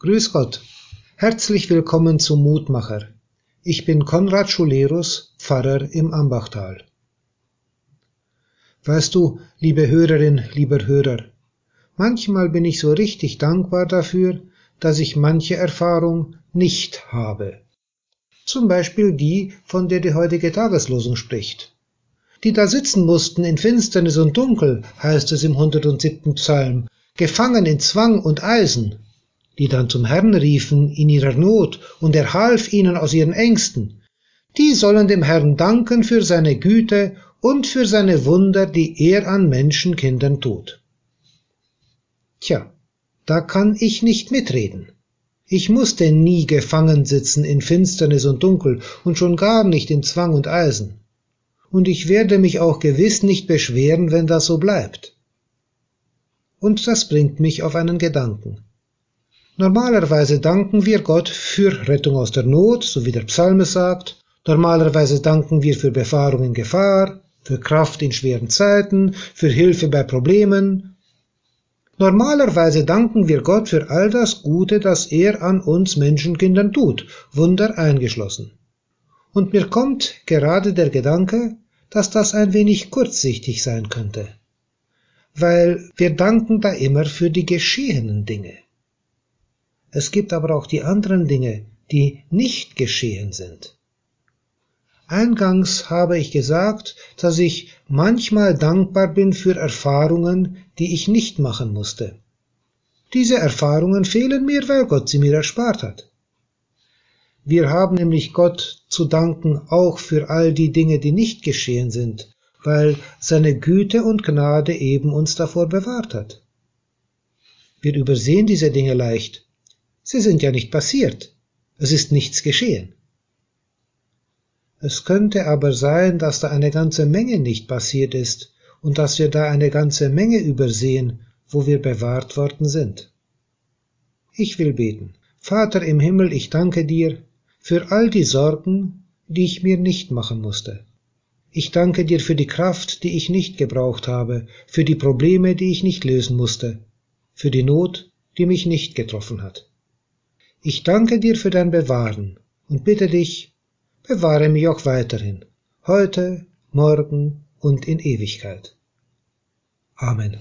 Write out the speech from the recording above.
Grüß Gott. Herzlich willkommen zum Mutmacher. Ich bin Konrad Schulerus, Pfarrer im Ambachtal. Weißt du, liebe Hörerin, lieber Hörer, manchmal bin ich so richtig dankbar dafür, dass ich manche Erfahrung nicht habe. Zum Beispiel die, von der die heutige Tageslosung spricht. Die da sitzen mussten in Finsternis und Dunkel, heißt es im 107. Psalm, gefangen in Zwang und Eisen, die dann zum Herrn riefen in ihrer Not, und er half ihnen aus ihren Ängsten, die sollen dem Herrn danken für seine Güte und für seine Wunder, die er an Menschenkindern tut. Tja, da kann ich nicht mitreden. Ich musste nie gefangen sitzen in Finsternis und Dunkel und schon gar nicht in Zwang und Eisen. Und ich werde mich auch gewiss nicht beschweren, wenn das so bleibt. Und das bringt mich auf einen Gedanken. Normalerweise danken wir Gott für Rettung aus der Not, so wie der Psalme sagt. Normalerweise danken wir für Befahrung in Gefahr, für Kraft in schweren Zeiten, für Hilfe bei Problemen. Normalerweise danken wir Gott für all das Gute, das er an uns Menschenkindern tut, Wunder eingeschlossen. Und mir kommt gerade der Gedanke, dass das ein wenig kurzsichtig sein könnte weil wir danken da immer für die geschehenen Dinge. Es gibt aber auch die anderen Dinge, die nicht geschehen sind. Eingangs habe ich gesagt, dass ich manchmal dankbar bin für Erfahrungen, die ich nicht machen musste. Diese Erfahrungen fehlen mir, weil Gott sie mir erspart hat. Wir haben nämlich Gott zu danken auch für all die Dinge, die nicht geschehen sind, weil seine Güte und Gnade eben uns davor bewahrt hat. Wir übersehen diese Dinge leicht. Sie sind ja nicht passiert. Es ist nichts geschehen. Es könnte aber sein, dass da eine ganze Menge nicht passiert ist und dass wir da eine ganze Menge übersehen, wo wir bewahrt worden sind. Ich will beten. Vater im Himmel, ich danke dir für all die Sorgen, die ich mir nicht machen musste. Ich danke dir für die Kraft, die ich nicht gebraucht habe, für die Probleme, die ich nicht lösen musste, für die Not, die mich nicht getroffen hat. Ich danke dir für dein Bewahren und bitte dich, bewahre mich auch weiterhin, heute, morgen und in Ewigkeit. Amen.